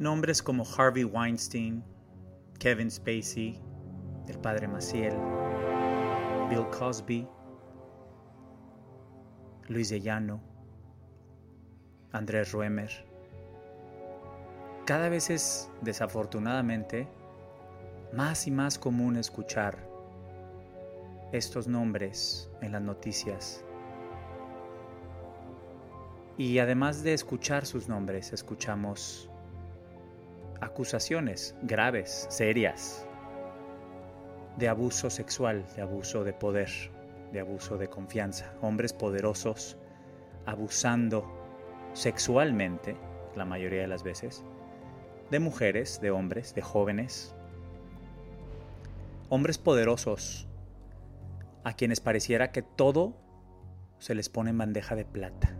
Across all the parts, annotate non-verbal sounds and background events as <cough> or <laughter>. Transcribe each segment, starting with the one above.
Nombres como Harvey Weinstein, Kevin Spacey, el padre Maciel, Bill Cosby, Luis de Llano, Andrés Ruemer. Cada vez es, desafortunadamente, más y más común escuchar estos nombres en las noticias. Y además de escuchar sus nombres, escuchamos acusaciones graves, serias, de abuso sexual, de abuso de poder, de abuso de confianza. Hombres poderosos abusando sexualmente, la mayoría de las veces, de mujeres, de hombres, de jóvenes. Hombres poderosos a quienes pareciera que todo se les pone en bandeja de plata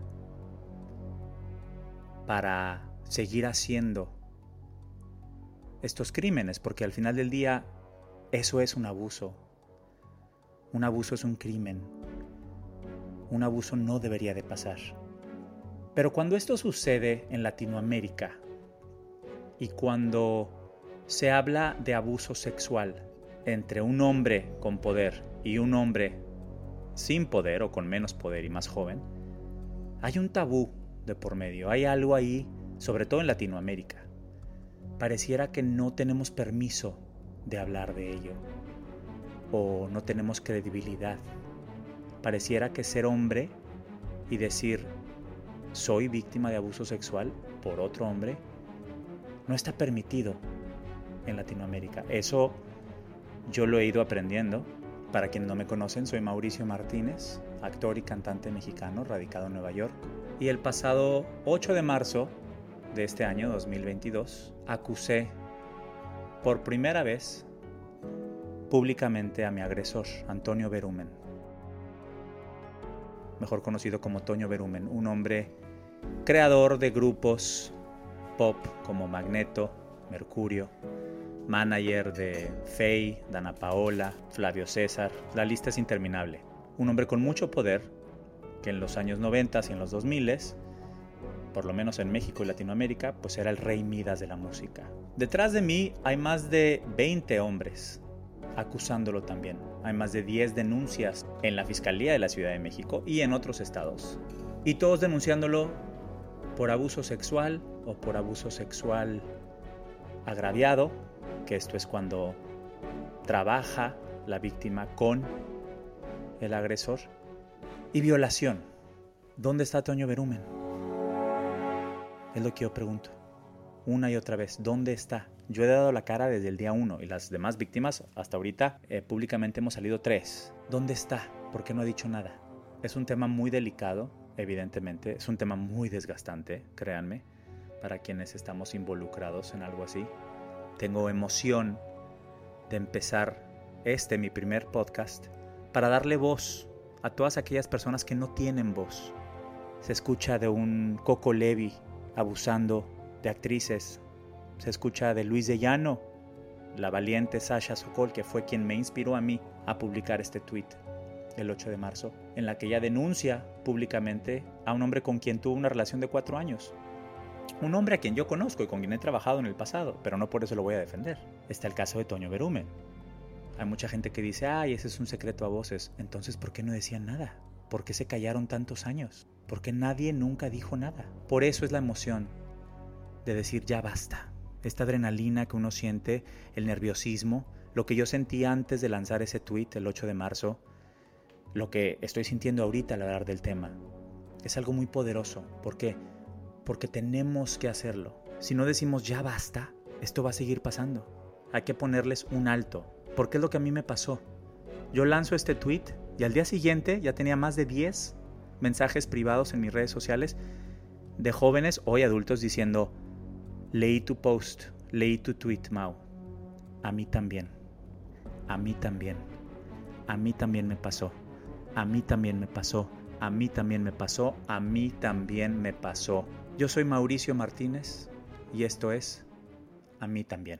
para seguir haciendo estos crímenes, porque al final del día eso es un abuso. Un abuso es un crimen. Un abuso no debería de pasar. Pero cuando esto sucede en Latinoamérica y cuando se habla de abuso sexual entre un hombre con poder y un hombre sin poder o con menos poder y más joven, hay un tabú de por medio, hay algo ahí, sobre todo en Latinoamérica. Pareciera que no tenemos permiso de hablar de ello o no tenemos credibilidad. Pareciera que ser hombre y decir soy víctima de abuso sexual por otro hombre no está permitido en Latinoamérica. Eso yo lo he ido aprendiendo. Para quienes no me conocen, soy Mauricio Martínez, actor y cantante mexicano radicado en Nueva York. Y el pasado 8 de marzo de este año 2022 acusé por primera vez públicamente a mi agresor, Antonio Berumen, mejor conocido como Toño Berumen, un hombre creador de grupos pop como Magneto, Mercurio, manager de Faye, Dana Paola, Flavio César, la lista es interminable. Un hombre con mucho poder que en los años 90 y en los 2000 por lo menos en México y Latinoamérica, pues era el rey Midas de la música. Detrás de mí hay más de 20 hombres acusándolo también. Hay más de 10 denuncias en la Fiscalía de la Ciudad de México y en otros estados. Y todos denunciándolo por abuso sexual o por abuso sexual agraviado, que esto es cuando trabaja la víctima con el agresor, y violación. ¿Dónde está Toño Berumen? Es lo que yo pregunto. Una y otra vez, ¿dónde está? Yo he dado la cara desde el día uno y las demás víctimas, hasta ahorita, eh, públicamente hemos salido tres. ¿Dónde está? ¿Por qué no ha dicho nada? Es un tema muy delicado, evidentemente. Es un tema muy desgastante, créanme, para quienes estamos involucrados en algo así. Tengo emoción de empezar este, mi primer podcast, para darle voz a todas aquellas personas que no tienen voz. Se escucha de un Coco Levi abusando de actrices. Se escucha de Luis de Llano, la valiente Sasha Sokol, que fue quien me inspiró a mí a publicar este tweet el 8 de marzo, en la que ella denuncia públicamente a un hombre con quien tuvo una relación de cuatro años. Un hombre a quien yo conozco y con quien he trabajado en el pasado, pero no por eso lo voy a defender. Está el caso de Toño Berumen. Hay mucha gente que dice, ay, ese es un secreto a voces. Entonces, ¿por qué no decían nada? ¿Por qué se callaron tantos años? ¿Por qué nadie nunca dijo nada? Por eso es la emoción de decir ya basta. Esta adrenalina que uno siente, el nerviosismo, lo que yo sentía antes de lanzar ese tweet el 8 de marzo, lo que estoy sintiendo ahorita al hablar del tema, es algo muy poderoso. ¿Por qué? Porque tenemos que hacerlo. Si no decimos ya basta, esto va a seguir pasando. Hay que ponerles un alto. Porque es lo que a mí me pasó. Yo lanzo este tweet y al día siguiente ya tenía más de 10 mensajes privados en mis redes sociales de jóvenes, hoy adultos, diciendo, Leí tu post, leí tu tweet, Mau. A mí también. A mí también. A mí también me pasó. A mí también me pasó. A mí también me pasó. A mí también me pasó. Yo soy Mauricio Martínez y esto es A mí también.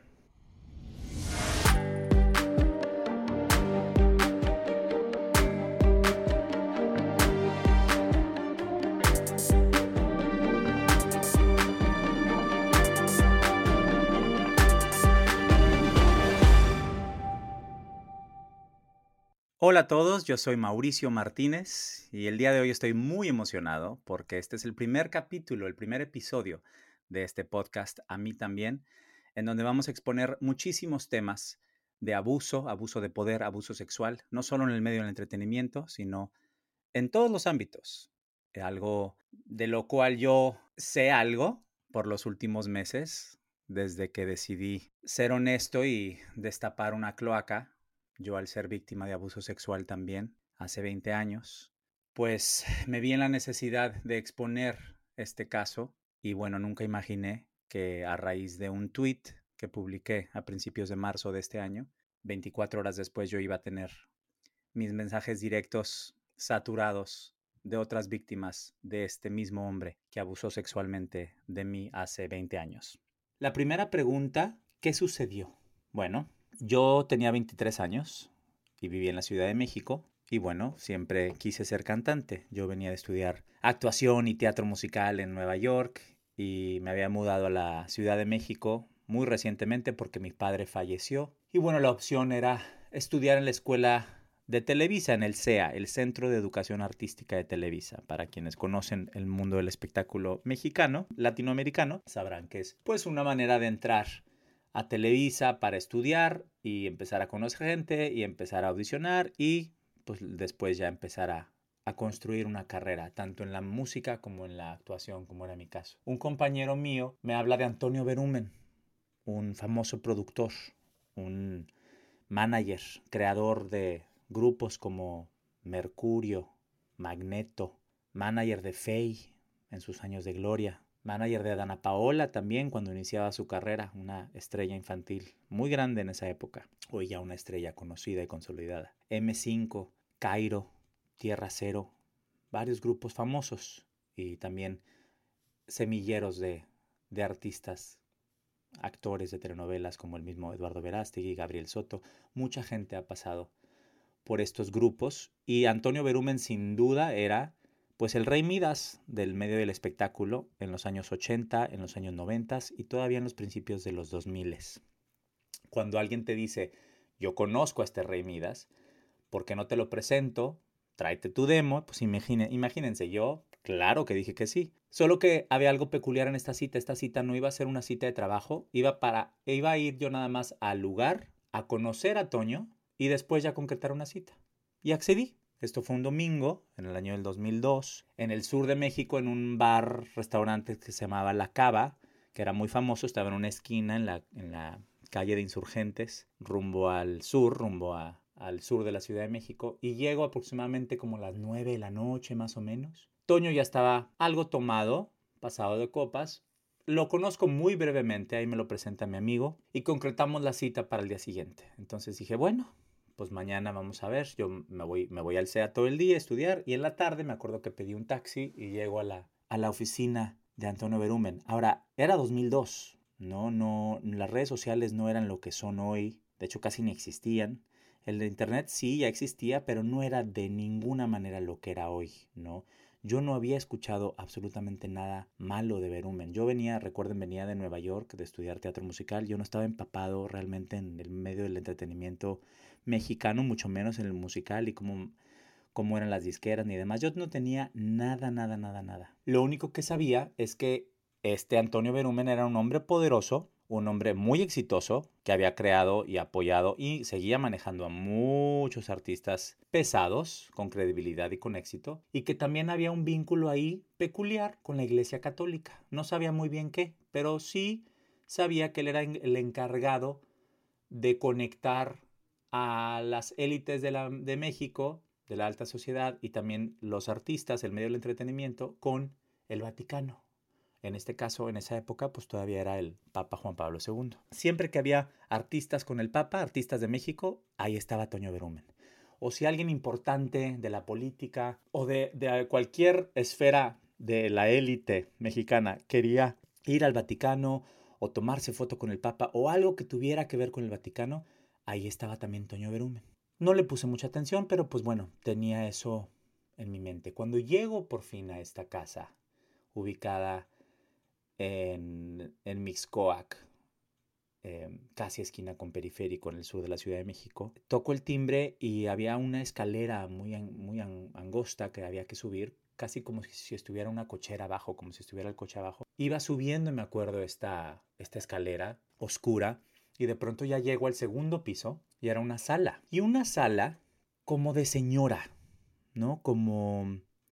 Hola a todos, yo soy Mauricio Martínez y el día de hoy estoy muy emocionado porque este es el primer capítulo, el primer episodio de este podcast, a mí también, en donde vamos a exponer muchísimos temas de abuso, abuso de poder, abuso sexual, no solo en el medio del entretenimiento, sino en todos los ámbitos. Algo de lo cual yo sé algo por los últimos meses, desde que decidí ser honesto y destapar una cloaca yo al ser víctima de abuso sexual también, hace 20 años, pues <laughs> me vi en la necesidad de exponer este caso y bueno, nunca imaginé que a raíz de un tweet que publiqué a principios de marzo de este año, 24 horas después yo iba a tener mis mensajes directos saturados de otras víctimas de este mismo hombre que abusó sexualmente de mí hace 20 años. La primera pregunta, ¿qué sucedió? Bueno, yo tenía 23 años y vivía en la Ciudad de México y bueno, siempre quise ser cantante. Yo venía de estudiar actuación y teatro musical en Nueva York y me había mudado a la Ciudad de México muy recientemente porque mi padre falleció. Y bueno, la opción era estudiar en la escuela de Televisa, en el CEA, el Centro de Educación Artística de Televisa. Para quienes conocen el mundo del espectáculo mexicano, latinoamericano, sabrán que es pues una manera de entrar a Televisa para estudiar y empezar a conocer gente y empezar a audicionar y pues después ya empezar a, a construir una carrera, tanto en la música como en la actuación, como era mi caso. Un compañero mío me habla de Antonio Berumen, un famoso productor, un manager, creador de grupos como Mercurio, Magneto, manager de Fey en sus años de gloria, manager de Dana Paola también cuando iniciaba su carrera, una estrella infantil muy grande en esa época, hoy ya una estrella conocida y consolidada. M5, Cairo, Tierra Cero, varios grupos famosos y también semilleros de, de artistas, actores de telenovelas como el mismo Eduardo Verástegui, Gabriel Soto, mucha gente ha pasado por estos grupos y Antonio Berumen sin duda era pues el rey Midas del medio del espectáculo en los años 80, en los años 90 y todavía en los principios de los 2000. Cuando alguien te dice, yo conozco a este rey Midas, ¿por qué no te lo presento? Tráete tu demo, pues imagínense, yo claro que dije que sí. Solo que había algo peculiar en esta cita. Esta cita no iba a ser una cita de trabajo, iba, para, iba a ir yo nada más al lugar, a conocer a Toño y después ya concretar una cita. Y accedí. Esto fue un domingo, en el año del 2002, en el sur de México, en un bar, restaurante que se llamaba La Cava, que era muy famoso, estaba en una esquina en la, en la calle de Insurgentes, rumbo al sur, rumbo al sur de la Ciudad de México, y llego aproximadamente como las 9 de la noche, más o menos. Toño ya estaba algo tomado, pasado de copas. Lo conozco muy brevemente, ahí me lo presenta mi amigo, y concretamos la cita para el día siguiente. Entonces dije, bueno, pues mañana vamos a ver, yo me voy, me voy al CEA todo el día a estudiar y en la tarde me acuerdo que pedí un taxi y llego a la, a la oficina de Antonio Berumen. Ahora, era 2002, ¿no? no Las redes sociales no eran lo que son hoy, de hecho casi ni existían. El de Internet sí ya existía, pero no era de ninguna manera lo que era hoy, ¿no? Yo no había escuchado absolutamente nada malo de Berumen. Yo venía, recuerden, venía de Nueva York de estudiar teatro musical. Yo no estaba empapado realmente en el medio del entretenimiento mexicano, mucho menos en el musical y cómo, cómo eran las disqueras ni demás. Yo no tenía nada, nada, nada, nada. Lo único que sabía es que este Antonio Berumen era un hombre poderoso, un hombre muy exitoso que había creado y apoyado y seguía manejando a muchos artistas pesados, con credibilidad y con éxito, y que también había un vínculo ahí peculiar con la Iglesia Católica. No sabía muy bien qué, pero sí sabía que él era el encargado de conectar a las élites de, la, de México, de la alta sociedad y también los artistas, el medio del entretenimiento, con el Vaticano. En este caso, en esa época, pues todavía era el Papa Juan Pablo II. Siempre que había artistas con el Papa, artistas de México, ahí estaba Toño Berumen. O si alguien importante de la política o de, de cualquier esfera de la élite mexicana quería ir al Vaticano o tomarse foto con el Papa o algo que tuviera que ver con el Vaticano, ahí estaba también Toño Berumen. No le puse mucha atención, pero pues bueno, tenía eso en mi mente. Cuando llego por fin a esta casa, ubicada en, en Mixcoac, eh, casi esquina con periférico en el sur de la Ciudad de México. Toco el timbre y había una escalera muy, muy angosta que había que subir, casi como si estuviera una cochera abajo, como si estuviera el coche abajo. Iba subiendo, me acuerdo, esta, esta escalera oscura y de pronto ya llego al segundo piso y era una sala. Y una sala como de señora, ¿no? Como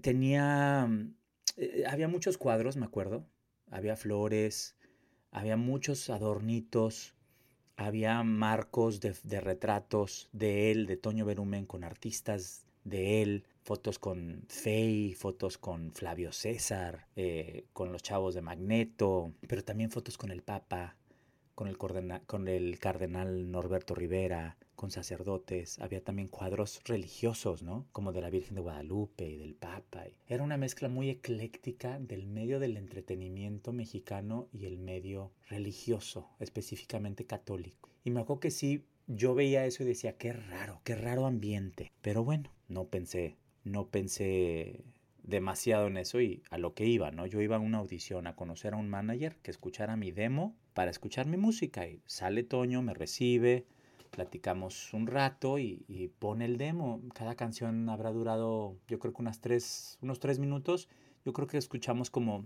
Tenía, mm, eh, había muchos cuadros, me acuerdo, había flores, había muchos adornitos, había marcos de, retratos de él, de Toño Berumen, con artistas de él, fotos con Fey, fotos con Flavio César, eh, con los chavos de Magneto, pero también fotos con el Papa, con el, con el cardenal Norberto Rivera, con sacerdotes, había también cuadros religiosos, ¿no? Como de la Virgen de Guadalupe y del Papa. Era una mezcla muy ecléctica del medio del entretenimiento mexicano y el medio religioso, específicamente católico. Y me acuerdo que sí, yo veía eso y decía, qué raro, qué raro ambiente. Pero bueno, no pensé, no pensé demasiado en eso y a lo que iba, ¿no? Yo iba a una audición a conocer a un manager que escuchara mi demo para escuchar mi música y sale Toño, me recibe, platicamos un rato y, pone el demo. Cada canción habrá durado, yo creo que unas tres, unos tres minutos. Yo creo que escuchamos como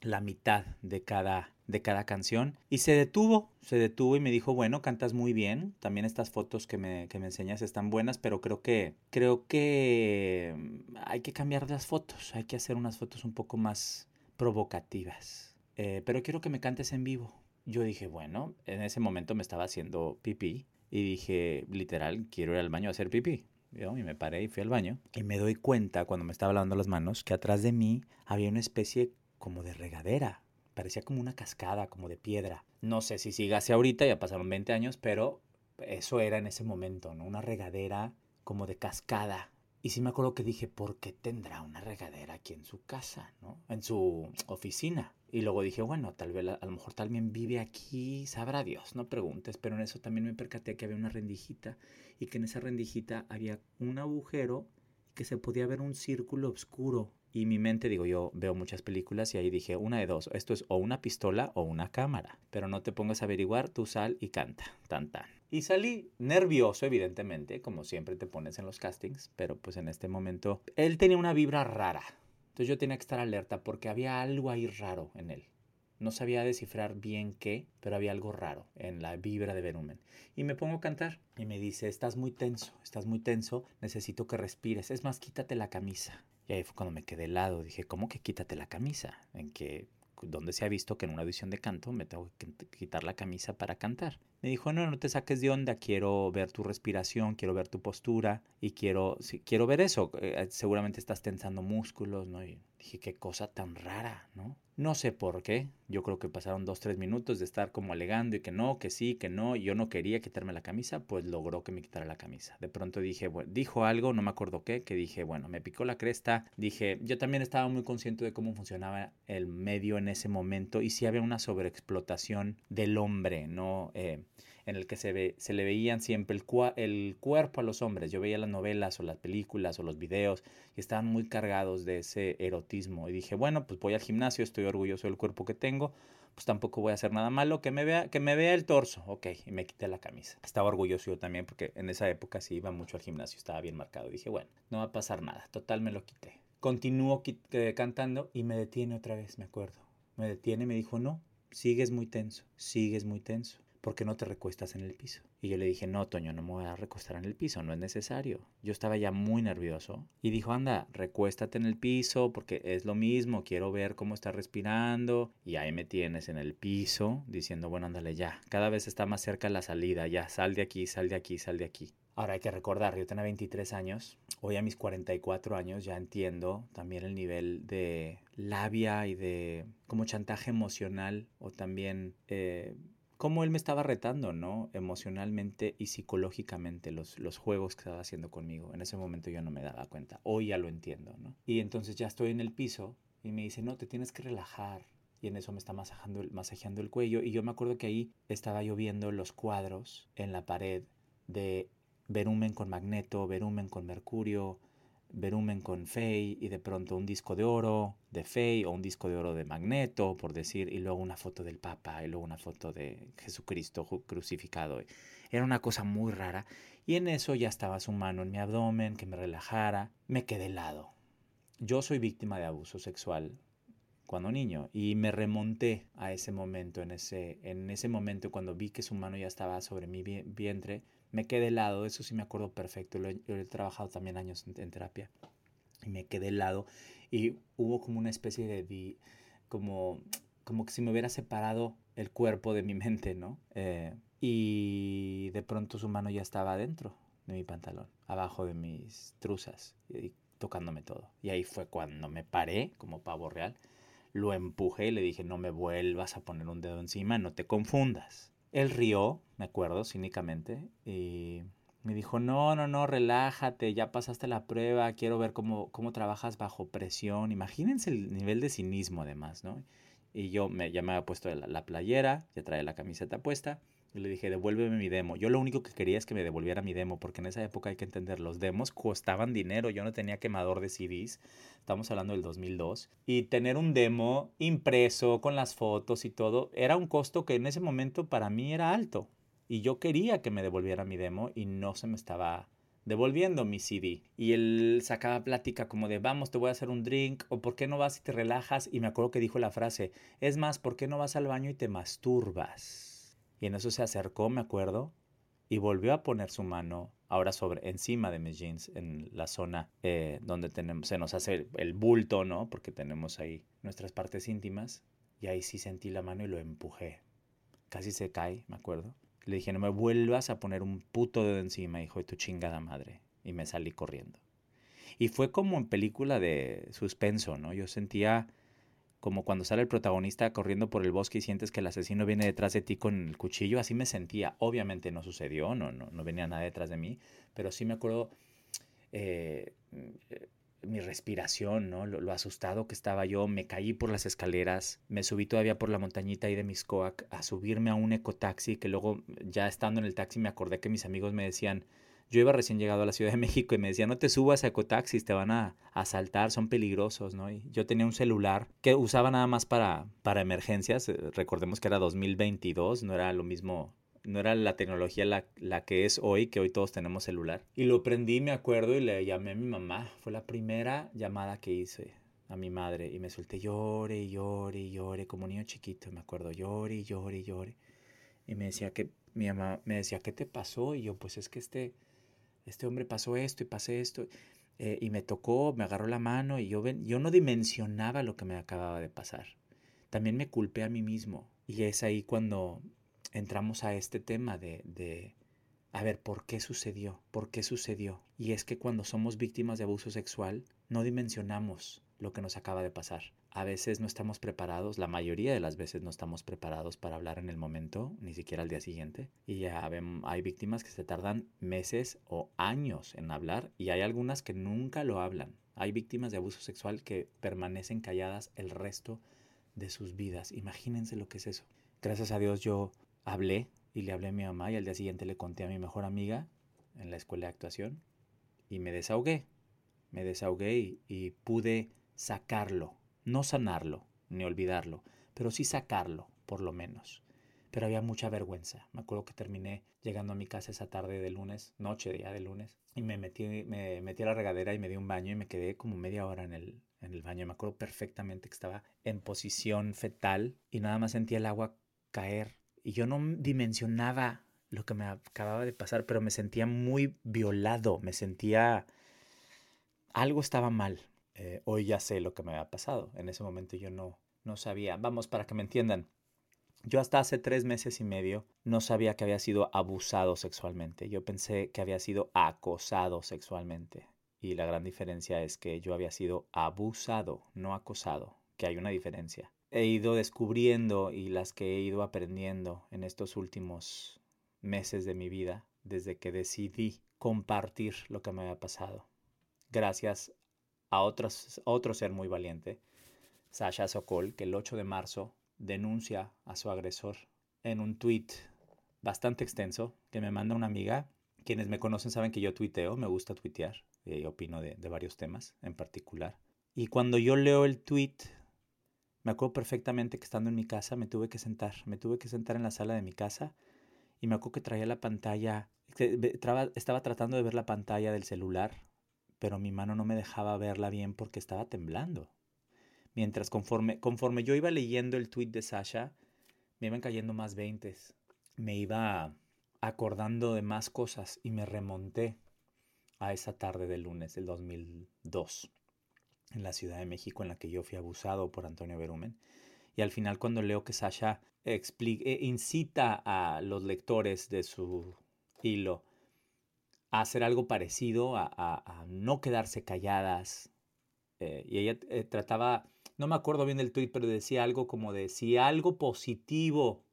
la mitad de cada, de cada canción. Y se detuvo, se detuvo y me dijo, bueno, cantas muy bien. También estas fotos que me, que me enseñas están buenas, pero creo que, creo que mm, hay que cambiar las fotos. Hay que hacer unas fotos un poco más provocativas. Eh, pero quiero que me cantes en vivo. Yo dije, bueno, en ese momento me estaba haciendo pipí y dije, literal, quiero ir al baño a hacer pipí. Yo, y me paré y fui al baño. Y me doy cuenta, cuando me estaba lavando las manos, que atrás de mí había una especie como de regadera. Parecía como una cascada, como de piedra. No sé si sigase ahorita, ya pasaron 20 años, pero eso era en ese momento, ¿no? Una regadera como de cascada. Y sí me acuerdo que dije, ¿por qué tendrá una regadera aquí en su casa, ¿no? En su oficina. Y luego dije, bueno, tal vez a lo mejor también vive aquí, sabrá Dios, no preguntes, pero en eso también me percaté que había una rendijita y que en esa rendijita había un agujero y que se podía ver un círculo oscuro. Y mi mente, digo, yo veo muchas películas y ahí dije, una de dos, esto es o una pistola o una cámara, pero no te pongas a averiguar, tú sal y canta, tan tan. Y salí nervioso, evidentemente, como siempre te pones en los castings, pero pues en este momento él tenía una vibra rara entonces yo tenía que estar alerta porque había algo ahí raro en él. No sabía descifrar bien qué, pero había algo raro en la vibra de Verumen. Y me pongo a cantar y me dice, estás muy tenso, estás muy tenso, necesito que respires. Es más, quítate la camisa. Y fue cuando me quedé helado. Dije, ¿cómo que quítate la camisa? En que donde se ha visto que en una audición de canto me tengo que quitar la camisa para cantar. Me dijo, no, no te saques de onda, quiero ver tu respiración, quiero ver tu postura y quiero, quiero ver eso. Eh, seguramente estás tensando músculos, ¿no? Y dije, qué cosa tan rara, ¿no? No sé por qué. Yo creo que pasaron dos, tres minutos de estar como alegando y que no, que sí, que no. Yo no quería quitarme la camisa, pues logró que me quitara la camisa. De pronto dije, bueno, dijo algo, no me acuerdo qué, que dije, bueno, me picó la cresta. Dije, yo también estaba muy consciente de cómo funcionaba el medio en ese momento y si había una sobreexplotación del hombre, ¿no? Eh, en el que se, ve, se le veían siempre el, el cuerpo a los hombres. Yo veía las novelas o las películas o los videos y estaban muy cargados de ese erotismo. Y dije, bueno, pues voy al gimnasio, estoy orgulloso del cuerpo que tengo, pues tampoco voy a hacer nada malo, que me vea, que me vea el torso. Ok, y me quité la camisa. Estaba orgulloso yo también porque en esa época sí iba mucho al gimnasio, estaba bien marcado. dije, bueno, no va a pasar nada, total me lo quité. Continúo cantando y me detiene otra vez, me acuerdo. Me detiene y me dijo, no, sigues muy tenso, sigues muy tenso. ¿Por qué no te recuestas en el piso? Y yo le dije, no, Toño, no me voy a recostar en el piso, no es necesario. Yo estaba ya muy nervioso. Y dijo, anda, recuéstate en el piso porque es lo mismo, quiero ver cómo estás respirando. Y ahí me tienes en el piso diciendo, bueno, ándale ya, cada vez está más cerca la salida, ya, sal de aquí, sal de aquí, sal de aquí. Ahora hay que recordar, yo tenía 23 años, hoy a mis 44 años ya entiendo también el nivel de labia y de como chantaje emocional o también... Eh, cómo él me estaba retando, ¿no? Emocionalmente y psicológicamente los, los juegos que estaba haciendo conmigo. En ese momento yo no me daba cuenta. Hoy ya lo entiendo, ¿no? Y entonces ya estoy en el piso y me dice, no, te tienes que relajar. Y en eso me está masajando, masajeando el cuello. Y yo me acuerdo que ahí estaba yo viendo los cuadros en la pared de Verumen con Magneto, Verumen con Mercurio, Verumen con Fey y de pronto un disco de oro de Fey o un disco de oro de Magneto, por decir, y luego una foto del Papa y luego una foto de Jesucristo crucificado. Era una cosa muy rara y en eso ya estaba su mano en mi abdomen, que me relajara. Me quedé helado. Yo soy víctima de abuso sexual cuando niño y me remonté a ese momento, en ese, en ese momento cuando vi que su mano ya estaba sobre mi vientre, me quedé helado, eso sí me acuerdo perfecto, lo he, trabajado también años en, terapia, y me quedé helado y hubo como una especie de, como, como que si me hubiera separado el cuerpo de mi <laughs> mente, ¿no? Eh, y de pronto su mano ya estaba adentro de mi pantalón, abajo de mis truzas, y tocándome todo. Y ahí fue cuando me paré como pavo real, lo empujé y le dije, no me vuelvas a poner un dedo encima, no te confundas. Él rió, me acuerdo, cínicamente, y me dijo, no, no, no, relájate, ya pasaste la prueba, quiero ver cómo, cómo trabajas bajo presión. Imagínense el nivel de cinismo además, ¿no? Y yo me, ya me había puesto la, la playera, ya traía la camiseta puesta, y le dije, devuélveme mi demo. Yo lo único que quería es que me devolviera mi demo, porque en esa época hay que entender, los demos costaban dinero. Yo no tenía quemador de CDs, estamos hablando del 2002. Y tener un demo impreso con las fotos y todo, era un costo que en ese momento para mí era alto. Y yo quería que me devolviera mi demo y no se me estaba devolviendo mi CD. Y él sacaba plática como de, vamos, te voy a hacer un drink, o por qué no vas y te relajas. Y me acuerdo que dijo la frase, es más, ¿por qué no vas al baño y te masturbas? Y en eso se acercó, me acuerdo, y volvió a poner su mano ahora sobre encima de mis jeans en la zona eh, donde tenemos se nos hace el, bulto no porque tenemos ahí nuestras partes íntimas y ahí sí sentí la mano y lo empujé. Casi se cae me acuerdo. Le dije no me vuelvas a poner un puto dedo encima hijo de tu chingada madre y me salí corriendo. Y fue como en película de suspenso no yo sentía como cuando sale el protagonista corriendo por el bosque y sientes que el asesino viene detrás de ti con el cuchillo, así me sentía. Obviamente no sucedió, no, no, no venía nada detrás de mí, pero sí me acuerdo eh, mi respiración, ¿no? Lo, asustado que estaba yo, me caí por las escaleras, me subí todavía por la montañita ahí de Miscoac a subirme a un ecotaxi, que luego ya estando en el taxi me acordé que mis amigos me decían, yo iba recién llegado a la Ciudad de México y me decía, no te subas a ecotaxis, te van a asaltar, son peligrosos, ¿no? Y yo tenía un celular que usaba nada más para, para emergencias, eh, recordemos que era 2022, no era lo mismo, no era la tecnología la, la, que es hoy, que hoy todos tenemos celular. Y lo prendí, me acuerdo, y le llamé a mi mamá. Fue la primera llamada que hice a mi madre y me solté llore llore llore como niño chiquito, me acuerdo, llore llore llore. Y me decía que mi mamá me decía, ¿qué te pasó? Y yo, pues es que este este hombre pasó esto y pasé esto, eh, y me tocó, me agarró la mano y yo, ven, yo no dimensionaba lo que me acababa de pasar. También me culpé a mí mismo. Y es ahí cuando entramos a este tema de, de, a ver, ¿por qué sucedió? ¿Por qué sucedió? Y es que cuando somos víctimas de abuso sexual, no dimensionamos lo que nos acaba de pasar. A veces no estamos preparados, la mayoría de las veces no estamos preparados para hablar en el momento, ni siquiera al día siguiente. Y ya hay víctimas que se tardan meses o años en hablar y hay algunas que nunca lo hablan. Hay víctimas de abuso sexual que permanecen calladas el resto de sus vidas. Imagínense lo que es eso. Gracias a Dios yo hablé y le hablé a mi mamá y al día siguiente le conté a mi mejor amiga en la escuela de actuación y me desahogué. Me desahogué y pude sacarlo, no sanarlo, ni olvidarlo, pero sí sacarlo, por lo menos. pero había mucha vergüenza. Me acuerdo que terminé llegando a mi casa esa tarde de lunes, noche ya de lunes, y me metí, me metí a la regadera y me di un baño y me quedé como media hora en el, en el baño. Me acuerdo perfectamente que estaba en posición fetal y nada más sentía el agua caer. Y yo no dimensionaba lo que me acababa de pasar, pero me sentía muy violado, me sentía... Algo estaba mal. Eh, hoy ya sé lo que me había pasado. En ese momento yo no, no sabía. Vamos, para que me entiendan. Yo hasta hace tres meses y medio no sabía que había sido abusado sexualmente. Yo pensé que había sido acosado sexualmente. Y la gran diferencia es que yo había sido abusado, no acosado, que hay una diferencia. He ido descubriendo y las que he ido aprendiendo en estos últimos meses de mi vida, desde que decidí compartir lo que me había pasado. Gracias a, otros, otro ser muy valiente, Sasha Sokol, que el 8 de marzo denuncia a su agresor en un tweet bastante extenso que me manda una amiga. Quienes me conocen saben que yo tuiteo, me gusta tuitear y opino de, de varios temas en particular. Y cuando yo leo el tweet, me acuerdo perfectamente que estando en mi casa me tuve que sentar, me tuve que sentar en la sala de mi casa y me acuerdo que traía la pantalla, estaba tratando de ver la pantalla del celular, pero mi mano no me dejaba verla bien porque estaba temblando mientras conforme, conforme yo iba leyendo el tweet de Sasha, me iban cayendo más veintes. Me iba acordando de más cosas y me remonté a esa tarde del lunes del 2002 en la Ciudad de México en la que yo fui abusado por Antonio Berumen. Y al final cuando leo que Sasha explica, eh, incita a los lectores de su hilo hacer algo parecido, a, no quedarse calladas. Eh, y ella eh, trataba no me acuerdo bien del tweet, pero decía algo como de si algo positivo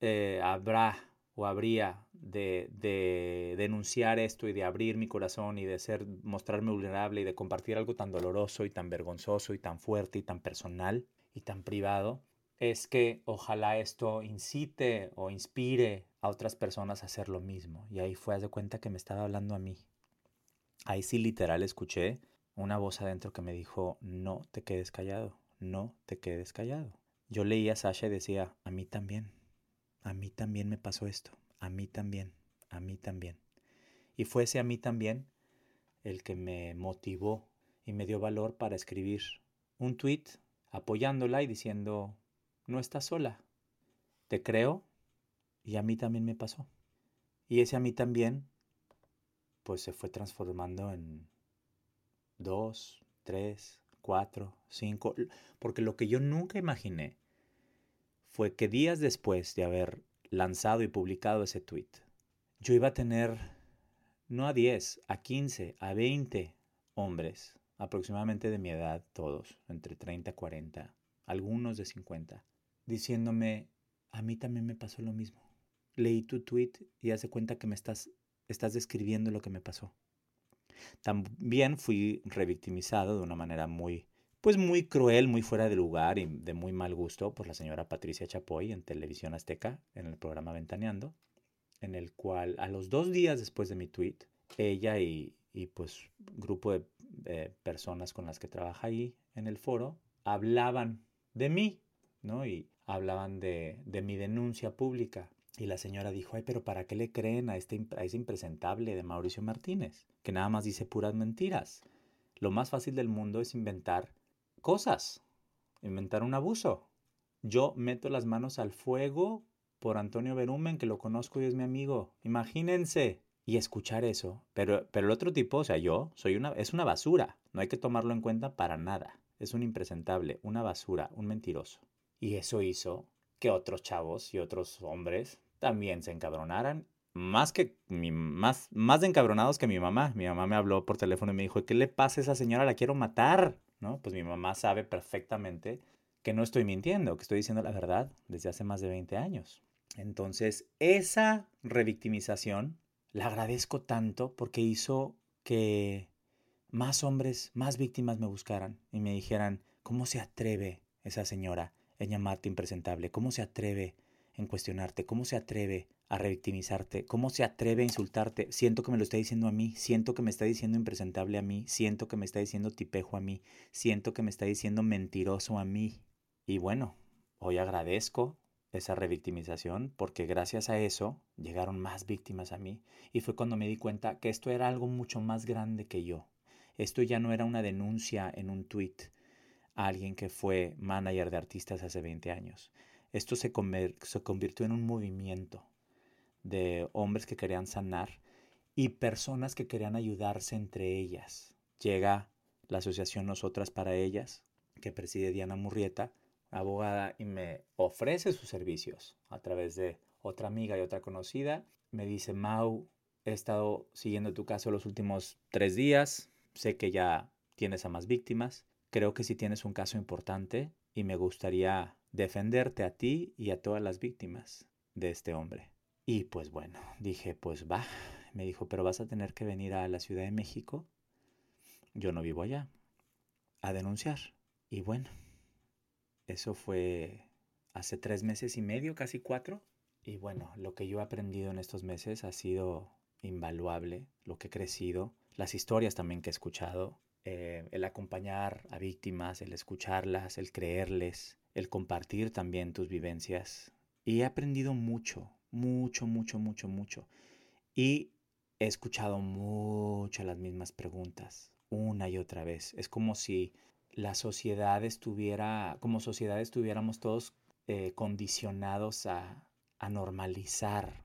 eh, habrá o habría de, de, denunciar esto y de abrir mi corazón y de ser, mostrarme vulnerable y de compartir algo tan doloroso y tan vergonzoso y tan fuerte y tan personal y tan privado, es que ojalá esto incite o inspire a otras personas a hacer lo mismo. Y ahí fue, de cuenta que me estaba hablando a mí. Ahí sí literal escuché una voz adentro que me dijo, no te quedes callado, no te quedes callado. Yo leía a Sasha y decía, a mí también, a mí también me pasó esto, a mí también, a mí también. Y fue ese a mí también el que me motivó y me dio valor para escribir un tweet apoyándola y diciendo, no estás sola, te creo y a mí también me pasó. Y ese a mí también, pues se fue transformando en dos, tres, cuatro, cinco, porque lo que yo nunca imaginé fue que días después de haber lanzado y publicado ese tweet, yo iba a tener no a 10, a 15, a 20 hombres, aproximadamente de mi edad, todos, entre 30 y 40, algunos de 50, diciéndome, a mí también me pasó lo mismo. Leí tu tweet y hace cuenta que me estás, estás describiendo lo que me pasó. También fui revictimizado de una manera muy, pues muy cruel, muy fuera de lugar y de muy mal gusto por la señora Patricia Chapoy en Televisión Azteca, en el programa Ventaneando, en el cual a los dos días después de mi tweet, ella y, y pues grupo de personas con las que trabaja ahí en el foro hablaban de mí, ¿no? Y hablaban de, de mi denuncia pública y la señora dijo, ay, pero ¿para qué le creen a, este, a ese impresentable de Mauricio Martínez? Que nada más dice puras mentiras. Lo más fácil del mundo es inventar cosas, inventar un abuso. Yo meto las manos al fuego por Antonio Berumen, que lo conozco y es mi amigo. Imagínense. Y escuchar eso. Pero, pero el otro tipo, o sea, yo, soy una, es una basura. No hay que tomarlo en cuenta para nada. Es un impresentable, una basura, un mentiroso. Y eso hizo que otros chavos y otros hombres también se encabronaran. Más que mi, más, más encabronados que mi mamá. Mi mamá me habló por teléfono y me dijo, ¿qué le pasa a esa señora? La quiero matar. ¿No? Pues mi mamá sabe perfectamente que no estoy mintiendo, que estoy diciendo la verdad desde hace más de 20 años. Entonces, esa revictimización la agradezco tanto porque hizo que más hombres, más víctimas me buscaran y me dijeran, ¿cómo se atreve esa señora en llamarte impresentable? ¿Cómo se atreve en cuestionarte, cómo se atreve a revictimizarte, cómo se atreve a insultarte. Siento que me lo está diciendo a mí, siento que me está diciendo impresentable a mí, siento que me está diciendo tipejo a mí, siento que me está diciendo mentiroso a mí. Y bueno, hoy agradezco esa revictimización porque gracias a eso llegaron más víctimas a mí y fue cuando me di cuenta que esto era algo mucho más grande que yo. Esto ya no era una denuncia en un tweet alguien que fue manager de artistas hace 20 años. Esto se, se convirtió en un movimiento de hombres que querían sanar y personas que querían ayudarse entre ellas. Llega la asociación Nosotras para Ellas, que preside Diana Murrieta, abogada, y me ofrece sus servicios a través de otra amiga y otra conocida. Me dice, Mau, he estado siguiendo tu caso los últimos tres días, sé que ya tienes a más víctimas, creo que si tienes un caso importante y me gustaría defenderte a ti y a todas las víctimas de este hombre. Y pues bueno, dije, pues va. Me dijo, pero vas a tener que venir a la Ciudad de México. Yo no vivo allá. A denunciar. Y bueno, eso fue hace tres meses y medio, casi cuatro. Y bueno, lo que yo he aprendido en estos meses ha sido invaluable, lo que he crecido, las historias también que he escuchado, eh, el acompañar a víctimas, el escucharlas, el creerles, el compartir también tus vivencias. Y he aprendido mucho, mucho, mucho, mucho, mucho. Y he escuchado mucho las mismas preguntas, una y otra vez. Es como si la sociedad estuviera, como sociedad estuviéramos todos eh, condicionados a, a normalizar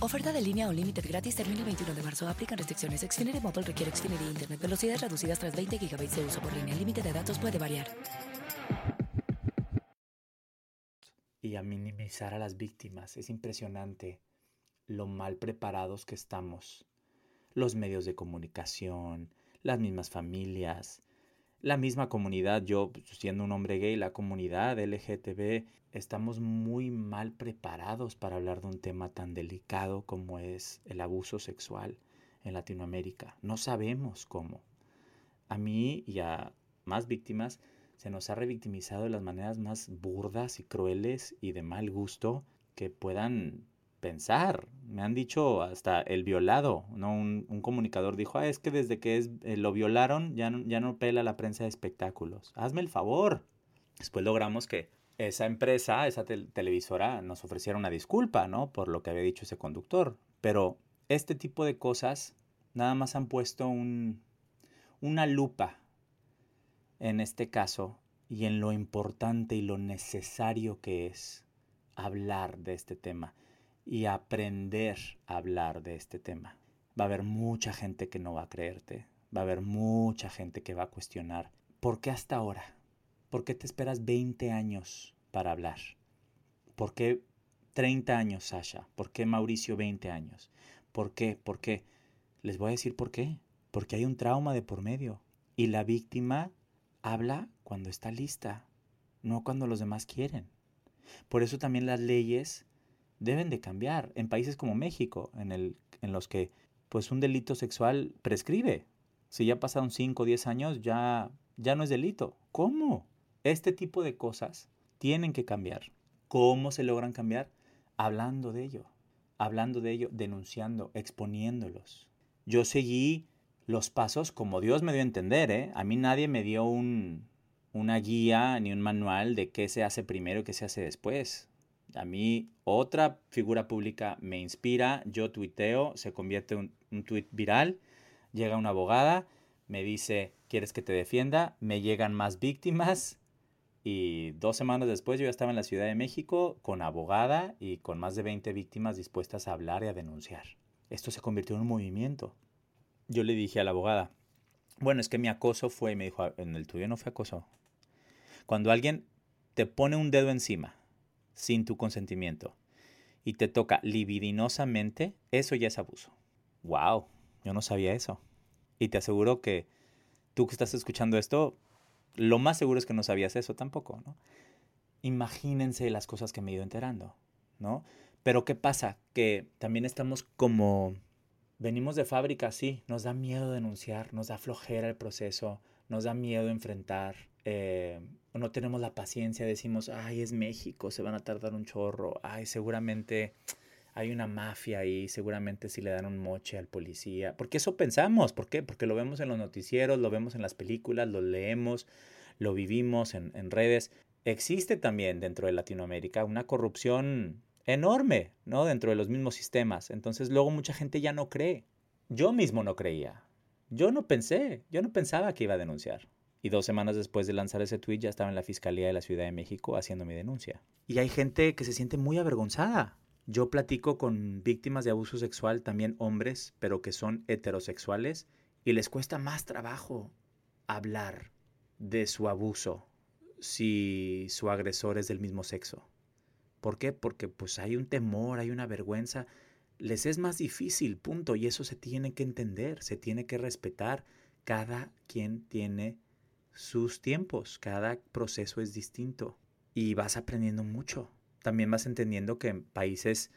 Oferta de línea o límite gratis termina el 21 de marzo. Aplican restricciones. Xfinity Mobile requiere Xfinity Internet. Velocidades reducidas tras 20 GB de uso por línea. El límite de datos puede variar. Y a minimizar a las víctimas. Es impresionante lo mal preparados que estamos. Los medios de comunicación, las mismas familias, la misma comunidad, yo pues, siendo un hombre gay, la comunidad LGTB, estamos muy mal preparados para hablar de un tema tan delicado como es el abuso sexual en Latinoamérica. No sabemos cómo. A mí y a más víctimas se nos ha revictimizado de las maneras más burdas y crueles y de mal gusto que puedan pensar. Me han dicho hasta el violado, ¿no? Un, comunicador dijo, ah, es que desde que es, eh, lo violaron ya no, ya no pela la prensa de espectáculos. Hazme el favor. Después logramos que esa empresa, esa televisora, nos ofreciera una disculpa, ¿no? Por lo que había dicho ese conductor. Pero este tipo de cosas nada más han puesto un, una lupa en este caso y en lo importante y lo necesario que es hablar de este tema y aprender a hablar de este tema. Va a haber mucha gente que no va a creerte, va a haber mucha gente que va a cuestionar. ¿Por qué hasta ahora? ¿Por qué te esperas 20 años para hablar? ¿Por qué 30 años, Sasha? ¿Por qué Mauricio 20 años? ¿Por qué? ¿Por qué? Les voy a decir por qué. Porque hay un trauma de por medio. Y la víctima habla cuando está lista, no cuando los demás quieren. Por eso también las leyes deben de cambiar. En países como México, en, el, en los que pues un delito sexual prescribe. Si ya pasaron 5 o 10 años, ya, ya no es delito. ¿Cómo? Este tipo de cosas tienen que cambiar. ¿Cómo se logran cambiar? Hablando de ello, hablando de ello, denunciando, exponiéndolos. Yo seguí los pasos como Dios me dio a entender. ¿eh? A mí nadie me dio un, una guía ni un manual de qué se hace primero y qué se hace después. A mí otra figura pública me inspira, yo tuiteo, se convierte en un, un tuit viral, llega una abogada, me dice, ¿quieres que te defienda? Me llegan más víctimas y dos semanas después yo ya estaba en la Ciudad de México con abogada y con más de 20 víctimas dispuestas a hablar y a denunciar. Esto se convirtió en un movimiento. Yo le dije a la abogada, Bueno, es que mi acoso fue, y me dijo, en el tuyo no fue acoso. Cuando alguien te pone un dedo encima sin tu consentimiento y te toca libidinosamente, eso ya es abuso. ¡Wow! Yo no sabía eso. Y te aseguro que tú que estás escuchando esto, lo más seguro es que no sabías eso tampoco, ¿no? Imagínense las cosas que me he ido enterando, ¿no? Pero ¿qué pasa? Que también estamos como... Venimos de fábrica, sí, nos da miedo denunciar, nos da flojera el proceso, nos da miedo enfrentar, eh, no tenemos la paciencia, decimos, ay, es México, se van a tardar un chorro, ay, seguramente hay una mafia ahí, seguramente si le dan un moche al policía. Porque eso pensamos, ¿por qué? Porque lo vemos en los noticieros, lo vemos en las películas, lo leemos, lo vivimos en, en redes. Existe también dentro de Latinoamérica una corrupción enorme, ¿no? Dentro de los mismos sistemas. Entonces luego mucha gente ya no cree. Yo mismo no creía. Yo no pensé, yo no pensaba que iba a denunciar. Y dos semanas después de lanzar ese tweet ya estaba en la Fiscalía de la Ciudad de México haciendo mi denuncia. Y hay gente que se siente muy avergonzada yo platico con víctimas de abuso sexual, también hombres, pero que son heterosexuales, y les cuesta más trabajo hablar de su abuso si su agresor es del mismo sexo. ¿Por qué? Porque pues hay un temor, hay una vergüenza. Les es más difícil, punto. Y eso se tiene que entender, se tiene que respetar. Cada quien tiene sus tiempos, cada proceso es distinto. Y vas aprendiendo mucho también vas entendiendo que en países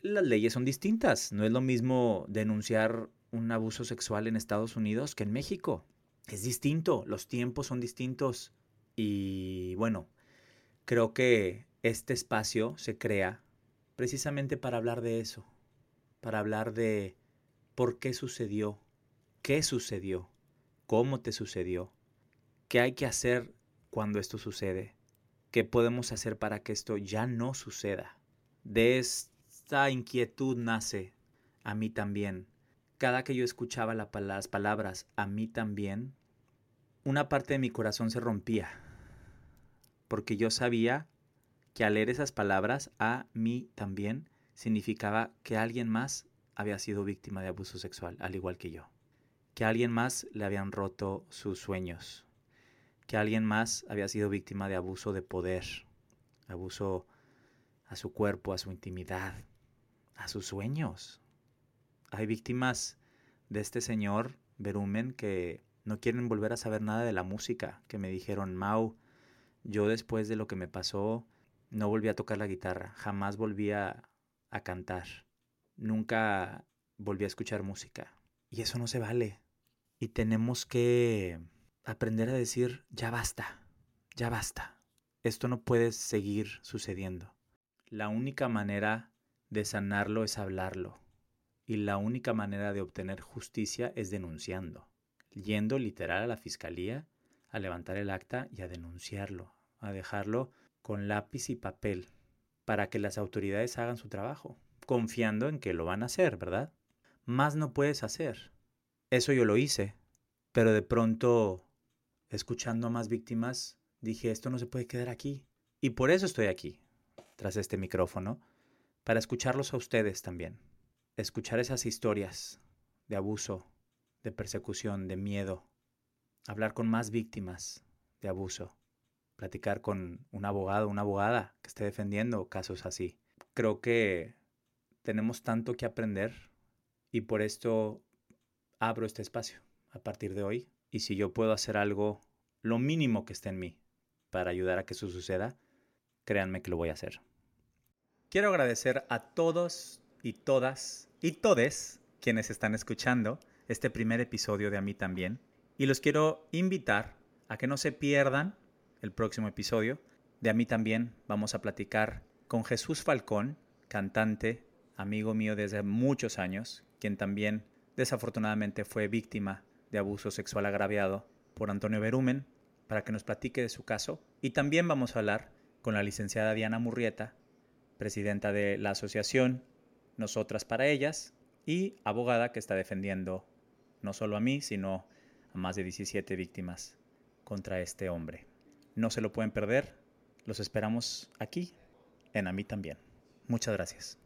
las leyes son distintas. No es lo mismo denunciar un abuso sexual en Estados Unidos que en México. Es distinto, los tiempos son distintos. Y bueno, creo que este espacio se crea precisamente para hablar de eso, para hablar de por qué sucedió, qué sucedió, cómo te sucedió, qué hay que hacer cuando esto sucede, ¿Qué podemos hacer para que esto ya no suceda? De esta inquietud nace a mí también. Cada que yo escuchaba las palabras a mí también, una parte de mi corazón se rompía. Porque yo sabía que al leer esas palabras a mí también significaba que alguien más había sido víctima de abuso sexual, al igual que yo. Que a alguien más le habían roto sus sueños, que alguien más había sido víctima de abuso de poder, abuso a su cuerpo, a su intimidad, a sus sueños. Hay víctimas de este señor Berumen que no quieren volver a saber nada de la música, que me dijeron, Mau, yo después de lo que me pasó, no volví a tocar la guitarra, jamás volví a, a cantar, nunca volví a escuchar música. Y eso no se vale. Y tenemos que aprender a decir, ya basta, ya basta. Esto no puede seguir sucediendo. La única manera de sanarlo es hablarlo. Y la única manera de obtener justicia es denunciando, yendo literal a la fiscalía, a levantar el acta y a denunciarlo, a dejarlo con lápiz y papel, para que las autoridades hagan su trabajo, confiando en que lo van a hacer, ¿verdad? Más no puedes hacer. Eso yo lo hice, pero de pronto escuchando a más víctimas, dije, esto no se puede quedar aquí. Y por eso estoy aquí, tras este micrófono, para escucharlos a ustedes también. Escuchar esas historias de abuso, de persecución, de miedo. Hablar con más víctimas de abuso. Platicar con un abogado, una abogada que esté defendiendo casos así. Creo que tenemos tanto que aprender y por esto abro este espacio a partir de hoy y si yo puedo hacer algo, lo mínimo que esté en mí, para ayudar a que eso suceda, créanme que lo voy a hacer. Quiero agradecer a todos y todas y todes quienes están escuchando este primer episodio de A mí también. Y los quiero invitar a que no se pierdan el próximo episodio. De A mí también vamos a platicar con Jesús Falcón, cantante, amigo mío desde muchos años, quien también desafortunadamente fue víctima de abuso sexual agraviado por Antonio Berumen para que nos platique de su caso. Y también vamos a hablar con la licenciada Diana Murrieta, presidenta de la asociación Nosotras para Ellas y abogada que está defendiendo no solo a mí, sino a más de 17 víctimas contra este hombre. No se lo pueden perder, los esperamos aquí, en A mí también. Muchas gracias.